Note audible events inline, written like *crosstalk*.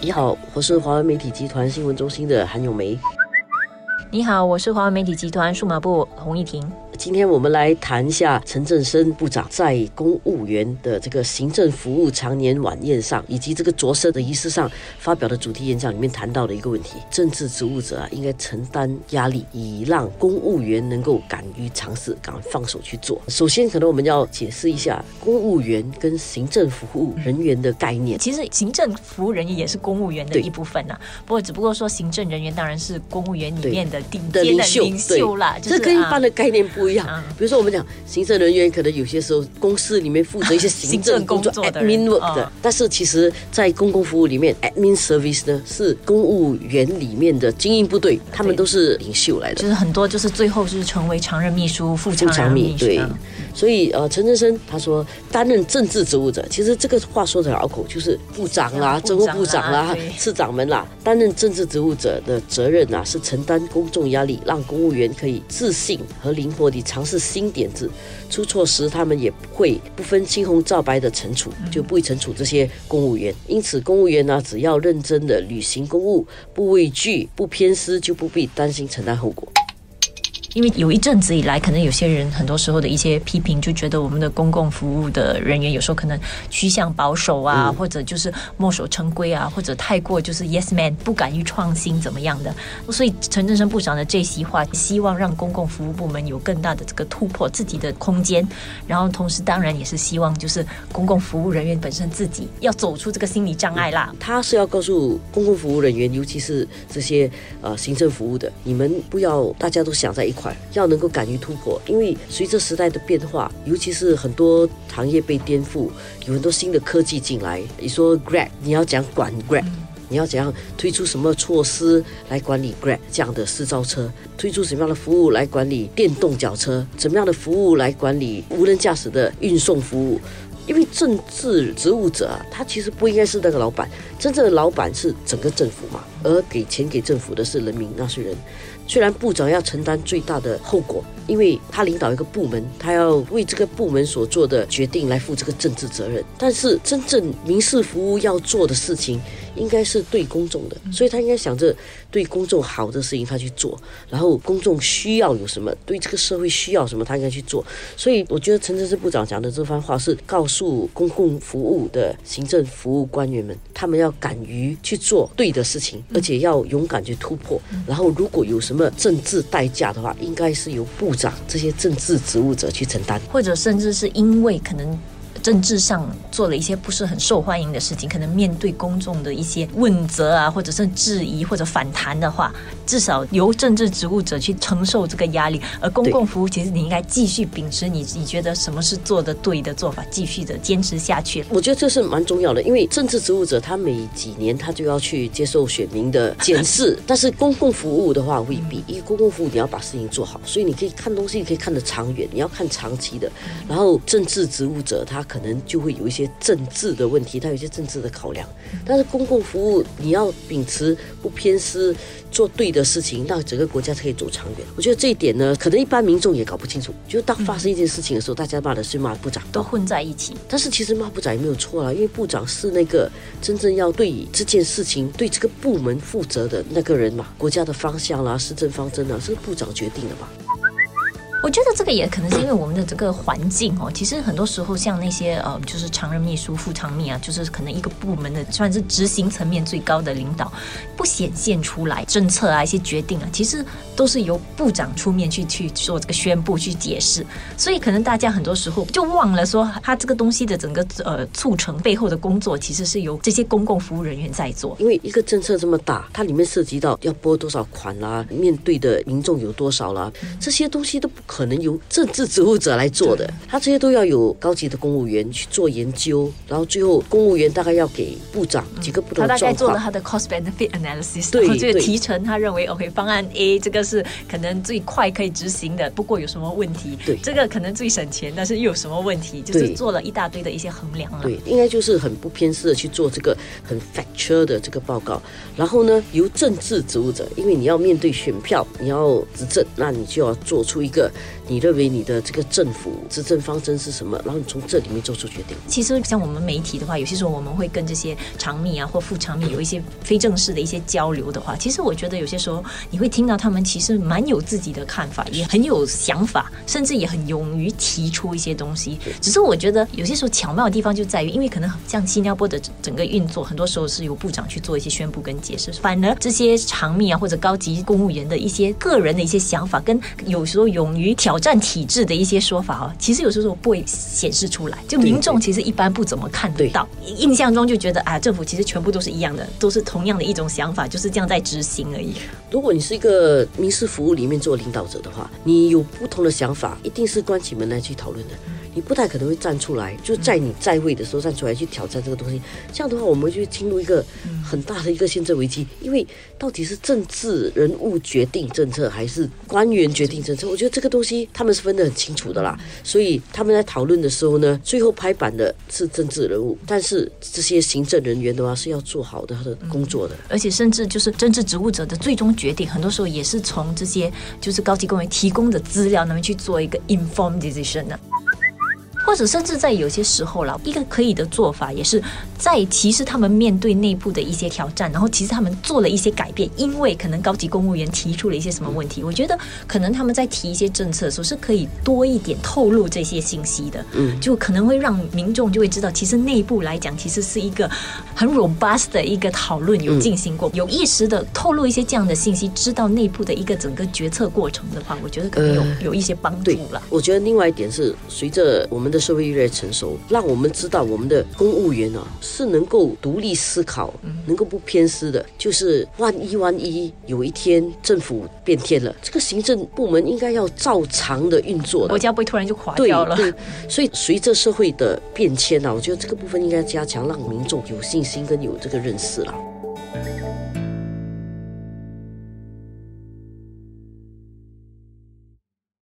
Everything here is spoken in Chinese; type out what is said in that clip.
你好，我是华为媒体集团新闻中心的韩永梅。你好，我是华为媒体集团数码部洪一婷。今天我们来谈一下陈振生部长在公务员的这个行政服务常年晚宴上，以及这个着色的仪式上发表的主题演讲里面谈到的一个问题：政治职务者啊，应该承担压力，以让公务员能够敢于尝试，敢放手去做。首先，可能我们要解释一下公务员跟行政服务人员的概念。其实，行政服务人员也是公务员的一部分呐。不过，只不过说行政人员当然是公务员里面的顶尖的领袖啦。这跟一般的概念不一样。比如说，我们讲行政人员，可能有些时候公司里面负责一些 *laughs* 行政工作 （admin work） 的，但是其实，在公共服务里面，admin service 呢是公务员里面的精英部队，他们都是领袖来的。就是很多就是最后是成为常任秘书、副常秘。对，所以呃，陈振生他说担任政治职务者，其实这个话说的拗口，就是部长啦、政务部长啦、市长们啦，担任政治职务者的责任啊，是承担公众压力，让公务员可以自信和灵活地尝试。新点子出错时，他们也不会不分青红皂白的惩处，就不会惩处这些公务员。因此，公务员呢，只要认真的履行公务，不畏惧，不偏私，就不必担心承担后果。因为有一阵子以来，可能有些人很多时候的一些批评，就觉得我们的公共服务的人员有时候可能趋向保守啊，或者就是墨守成规啊，或者太过就是 yes man，不敢于创新怎么样的。所以陈振声部长的这席话，希望让公共服务部门有更大的这个突破自己的空间，然后同时当然也是希望就是公共服务人员本身自己要走出这个心理障碍啦。他是要告诉公共服务人员，尤其是这些呃行政服务的，你们不要大家都想在一。要能够敢于突破，因为随着时代的变化，尤其是很多行业被颠覆，有很多新的科技进来。你说 Grab，你要讲管 Grab，你要怎样推出什么措施来管理 Grab 这样的私造车？推出什么样的服务来管理电动脚车？怎么样的服务来管理无人驾驶的运送服务？因为政治职务者啊，他其实不应该是那个老板，真正的老板是整个政府嘛，而给钱给政府的是人民纳税人。虽然部长要承担最大的后果，因为他领导一个部门，他要为这个部门所做的决定来负这个政治责任。但是真正民事服务要做的事情，应该是对公众的，所以他应该想着对公众好的事情他去做，然后公众需要有什么，对这个社会需要什么，他应该去做。所以我觉得陈振声部长讲的这番话是告诉公共服务的行政服务官员们，他们要敢于去做对的事情，而且要勇敢去突破。然后如果有什么么政治代价的话，应该是由部长这些政治职务者去承担，或者甚至是因为可能。政治上做了一些不是很受欢迎的事情，可能面对公众的一些问责啊，或者是质疑或者反弹的话，至少由政治职务者去承受这个压力。而公共服务，其实你应该继续秉持你你觉得什么是做的对的做法，继续的坚持下去。我觉得这是蛮重要的，因为政治职务者他每几年他就要去接受选民的检视，但是公共服务的话未必，因为公共服务你要把事情做好，所以你可以看东西，可以看得长远，你要看长期的。然后政治职务者他。可能就会有一些政治的问题，它有一些政治的考量。但是公共服务你要秉持不偏私，做对的事情，那整个国家可以走长远。我觉得这一点呢，可能一般民众也搞不清楚。就当发生一件事情的时候，大家骂的是骂部长，都混在一起。但是其实骂部长也没有错了，因为部长是那个真正要对这件事情、对这个部门负责的那个人嘛。国家的方向啦、施政方针啊，是部长决定的嘛。我觉得这个也可能是因为我们的这个环境哦，其实很多时候像那些呃，就是常任秘书、副常秘啊，就是可能一个部门的算是执行层面最高的领导，不显现出来政策啊、一些决定啊，其实都是由部长出面去去做这个宣布、去解释，所以可能大家很多时候就忘了说，他这个东西的整个呃促成背后的工作，其实是由这些公共服务人员在做。因为一个政策这么大，它里面涉及到要拨多少款啦，面对的民众有多少啦，这些东西都不。可能由政治职务者来做的，他这些都要有高级的公务员去做研究，然后最后公务员大概要给部长几个不同的他大概做了他的 cost benefit analysis，对，这个提成他认为 OK 方案 A 这个是可能最快可以执行的，不过有什么问题？对，这个可能最省钱，但是又有什么问题？就是做了一大堆的一些衡量了。对，应该就是很不偏私的去做这个很 factual 的这个报告，然后呢，由政治职务者，因为你要面对选票，你要执政，那你就要做出一个。你认为你的这个政府执政方针是什么，然后你从这里面做出决定。其实像我们媒体的话，有些时候我们会跟这些长秘啊或副长秘有一些非正式的一些交流的话，其实我觉得有些时候你会听到他们其实蛮有自己的看法，也很有想法，甚至也很勇于提出一些东西。只是我觉得有些时候巧妙的地方就在于，因为可能像新加坡的整个运作，很多时候是由部长去做一些宣布跟解释，反而这些长秘啊或者高级公务员的一些个人的一些想法，跟有时候勇于挑战体制的一些说法哦，其实有时候不会显示出来，就民众其实一般不怎么看得到，印象中就觉得啊，政府其实全部都是一样的，都是同样的一种想法，就是这样在执行而已。如果你是一个民事服务里面做领导者的话，你有不同的想法，一定是关起门来去讨论的。你不太可能会站出来，就在你在位的时候站出来去挑战这个东西。这样的话，我们就进入一个很大的一个宪政危机。因为到底是政治人物决定政策，还是官员决定政策？我觉得这个东西他们是分得很清楚的啦。所以他们在讨论的时候呢，最后拍板的是政治人物，但是这些行政人员的话是要做好的他的工作的。而且甚至就是政治职务者的最终决定，很多时候也是从这些就是高级官员提供的资料那边去做一个 informed decision 的。或者甚至在有些时候了，一个可以的做法也是在其实他们面对内部的一些挑战，然后其实他们做了一些改变，因为可能高级公务员提出了一些什么问题，我觉得可能他们在提一些政策的时候是可以多一点透露这些信息的，嗯，就可能会让民众就会知道，其实内部来讲其实是一个很 robust 的一个讨论有进行过，有意识的透露一些这样的信息，知道内部的一个整个决策过程的话，我觉得可能有有一些帮助了。我觉得另外一点是随着我们的。社会越来越成熟，让我们知道我们的公务员啊是能够独立思考，能够不偏私的。就是万一万一有一天政府变天了，这个行政部门应该要照常的运作，国家不会突然就垮掉了。对，所以随着社会的变迁啊，我觉得这个部分应该加强，让民众有信心跟有这个认识了。